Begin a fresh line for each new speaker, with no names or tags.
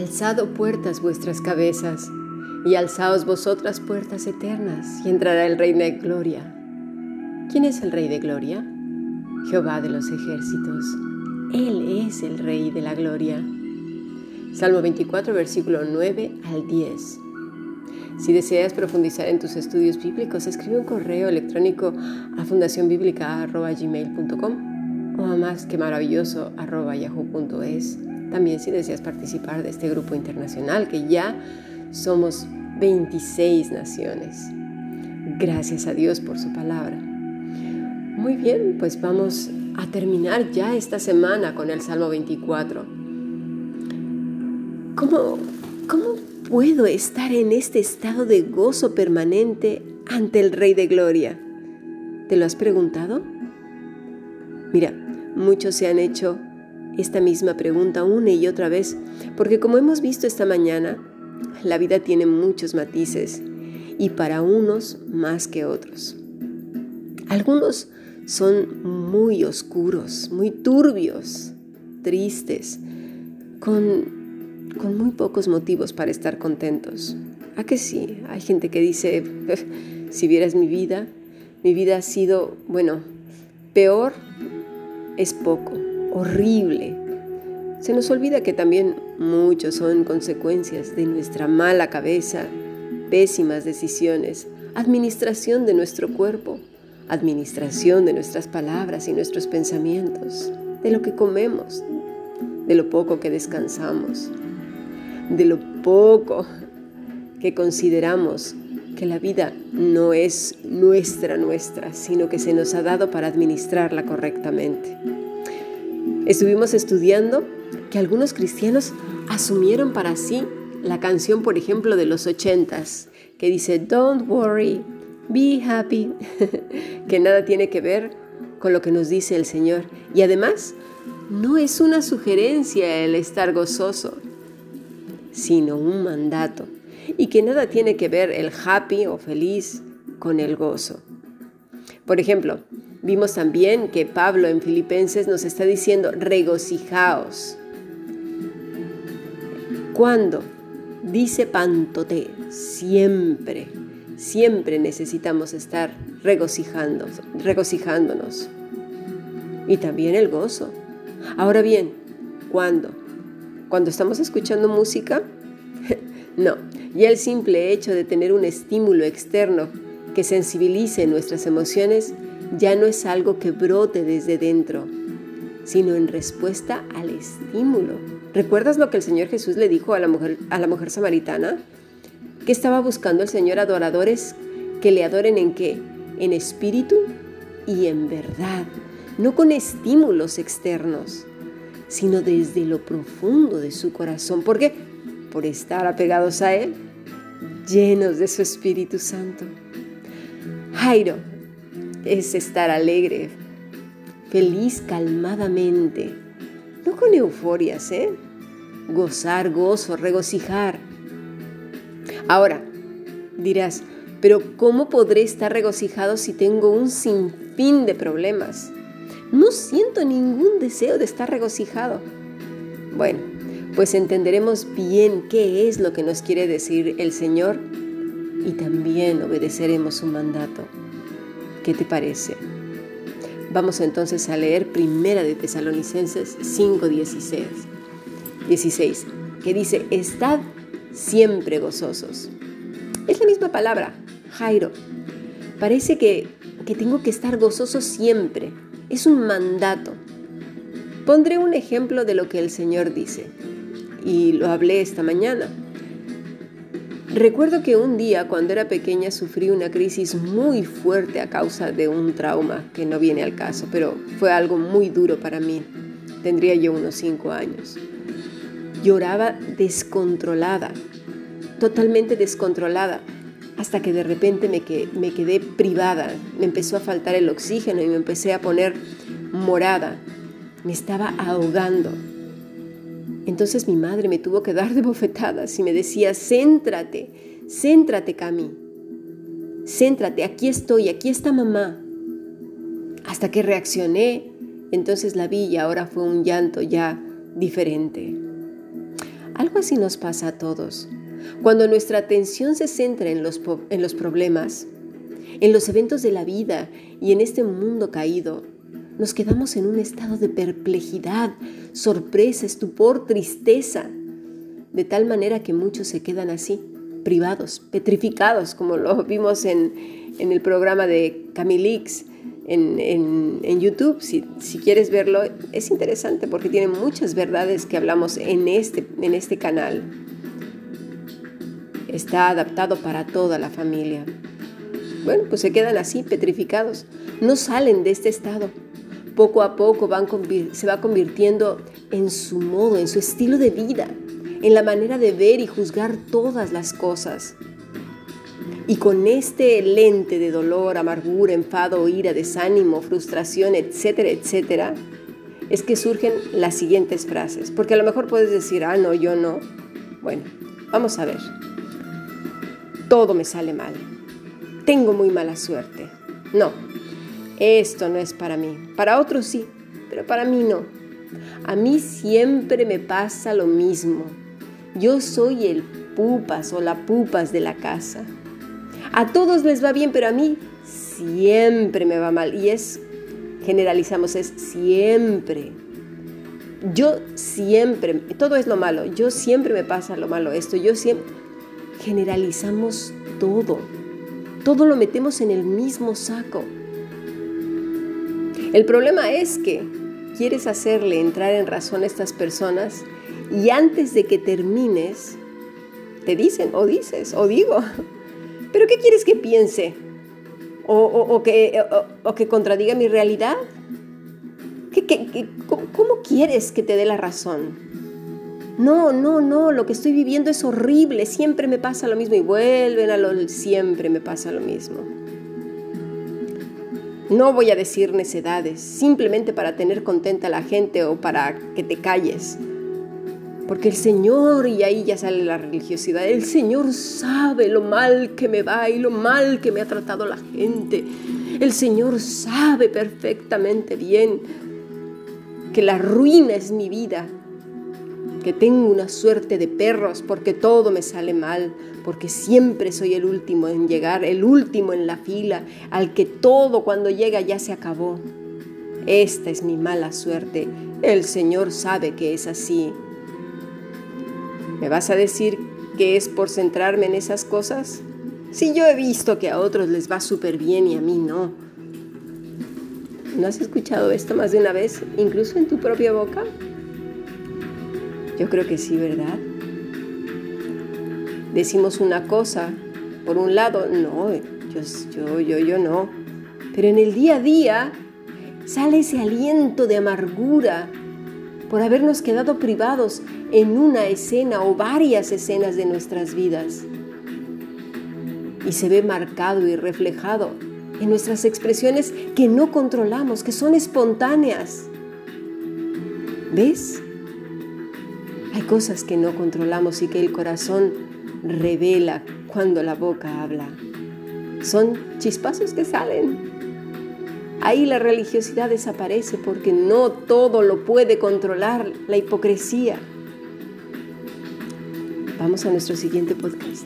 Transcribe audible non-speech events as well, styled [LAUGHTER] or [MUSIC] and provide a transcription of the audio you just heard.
Alzado puertas vuestras cabezas, y alzaos vosotras puertas eternas, y entrará el Rey de Gloria. ¿Quién es el Rey de Gloria? Jehová de los ejércitos. Él es el Rey de la Gloria. Salmo 24, versículo 9 al 10. Si deseas profundizar en tus estudios bíblicos, escribe un correo electrónico a fundacionbiblica.gmail.com o a más que maravilloso yahoo.es. También si deseas participar de este grupo internacional, que ya somos 26 naciones. Gracias a Dios por su palabra. Muy bien, pues vamos a terminar ya esta semana con el Salmo 24. ¿Cómo, cómo puedo estar en este estado de gozo permanente ante el Rey de Gloria? ¿Te lo has preguntado? Mira, muchos se han hecho esta misma pregunta una y otra vez, porque como hemos visto esta mañana, la vida tiene muchos matices y para unos más que otros. Algunos son muy oscuros, muy turbios, tristes, con, con muy pocos motivos para estar contentos. ¿A que sí? Hay gente que dice, si vieras mi vida, mi vida ha sido, bueno, peor es poco horrible. Se nos olvida que también muchos son consecuencias de nuestra mala cabeza, pésimas decisiones, administración de nuestro cuerpo, administración de nuestras palabras y nuestros pensamientos, de lo que comemos, de lo poco que descansamos, de lo poco que consideramos que la vida no es nuestra nuestra, sino que se nos ha dado para administrarla correctamente. Estuvimos estudiando que algunos cristianos asumieron para sí la canción, por ejemplo, de los ochentas, que dice, Don't worry, be happy, [LAUGHS] que nada tiene que ver con lo que nos dice el Señor. Y además, no es una sugerencia el estar gozoso, sino un mandato. Y que nada tiene que ver el happy o feliz con el gozo. Por ejemplo, Vimos también que Pablo en Filipenses nos está diciendo, regocijaos. ¿Cuándo? Dice Pantote, siempre, siempre necesitamos estar regocijándonos, regocijándonos. Y también el gozo. Ahora bien, ¿cuándo? ¿Cuando estamos escuchando música? [LAUGHS] no, ya el simple hecho de tener un estímulo externo que sensibilice nuestras emociones ya no es algo que brote desde dentro, sino en respuesta al estímulo. ¿Recuerdas lo que el Señor Jesús le dijo a la mujer, a la mujer samaritana? Que estaba buscando el Señor adoradores que le adoren en qué? En espíritu y en verdad, no con estímulos externos, sino desde lo profundo de su corazón. ¿Por qué? Por estar apegados a Él, llenos de su Espíritu Santo. Jairo, es estar alegre, feliz calmadamente, no con euforias, ¿eh? Gozar, gozo, regocijar. Ahora, dirás, pero ¿cómo podré estar regocijado si tengo un sinfín de problemas? No siento ningún deseo de estar regocijado. Bueno, pues entenderemos bien qué es lo que nos quiere decir el Señor y también obedeceremos su mandato. ¿Qué te parece? Vamos entonces a leer Primera de Tesalonicenses 5:16, 16, que dice, "Estad siempre gozosos." Es la misma palabra, Jairo. Parece que, que tengo que estar gozoso siempre. Es un mandato. Pondré un ejemplo de lo que el Señor dice. Y lo hablé esta mañana. Recuerdo que un día cuando era pequeña sufrí una crisis muy fuerte a causa de un trauma que no viene al caso, pero fue algo muy duro para mí. Tendría yo unos cinco años. Lloraba descontrolada, totalmente descontrolada, hasta que de repente me, me quedé privada, me empezó a faltar el oxígeno y me empecé a poner morada. Me estaba ahogando. Entonces mi madre me tuvo que dar de bofetadas y me decía, céntrate, céntrate, Cami. céntrate, aquí estoy, aquí está mamá. Hasta que reaccioné, entonces la vi y ahora fue un llanto ya diferente. Algo así nos pasa a todos. Cuando nuestra atención se centra en los, en los problemas, en los eventos de la vida y en este mundo caído, nos quedamos en un estado de perplejidad, sorpresa, estupor, tristeza, de tal manera que muchos se quedan así, privados, petrificados, como lo [LAUGHS] vimos en, el programa de Camilix en, en, YouTube. Si, si, quieres verlo, es interesante porque tiene muchas verdades que hablamos en este, en este canal. Está adaptado para toda la familia. Bueno, pues se quedan así, petrificados. No salen de este estado poco a poco van, se va convirtiendo en su modo, en su estilo de vida, en la manera de ver y juzgar todas las cosas. Y con este lente de dolor, amargura, enfado, ira, desánimo, frustración, etcétera, etcétera, es que surgen las siguientes frases. Porque a lo mejor puedes decir, ah, no, yo no. Bueno, vamos a ver. Todo me sale mal. Tengo muy mala suerte. No, esto no es para mí. Para otros sí, pero para mí no. A mí siempre me pasa lo mismo. Yo soy el pupas o la pupas de la casa. A todos les va bien, pero a mí siempre me va mal. Y es, generalizamos, es siempre. Yo siempre, todo es lo malo, yo siempre me pasa lo malo esto, yo siempre, generalizamos todo, todo lo metemos en el mismo saco. El problema es que quieres hacerle entrar en razón a estas personas y antes de que termines, te dicen o dices o digo, [LAUGHS] pero ¿qué quieres que piense? ¿O, que, que, contradiga mi realidad? cómo, quieres que te dé la razón? No, no, no, lo que estoy viviendo es horrible, siempre me pasa lo mismo y vuelven a lo siempre me pasa lo mismo. No voy a decir necedades, simplemente para tener contenta a la gente o para que te calles. Porque el Señor, y ahí ya sale la religiosidad, el Señor sabe lo mal que me va y lo mal que me ha tratado la gente. El Señor sabe perfectamente bien que la ruina es mi vida que tengo una suerte de perros porque todo me sale mal, porque siempre soy el último en llegar, el último en la fila, al que todo cuando llega ya se acabó. Esta es mi mala suerte. El Señor sabe que es así. ¿Me vas a decir que es por centrarme en esas cosas? Si yo he visto que a otros les va súper bien y a mí no. ¿No has escuchado esto más de una vez, incluso en tu propia boca? Yo creo que sí, ¿verdad? Decimos una cosa, por un lado, no, yo, yo, yo, yo no. Pero en el día a día sale ese aliento de amargura por habernos quedado privados en una escena o varias escenas de nuestras vidas. Y se ve marcado y reflejado en nuestras expresiones que no controlamos, que son espontáneas. ¿Ves? Hay cosas que no controlamos y que el corazón revela cuando la boca habla. Son chispazos que salen. Ahí la religiosidad desaparece porque no todo lo puede controlar la hipocresía. Vamos a nuestro siguiente podcast.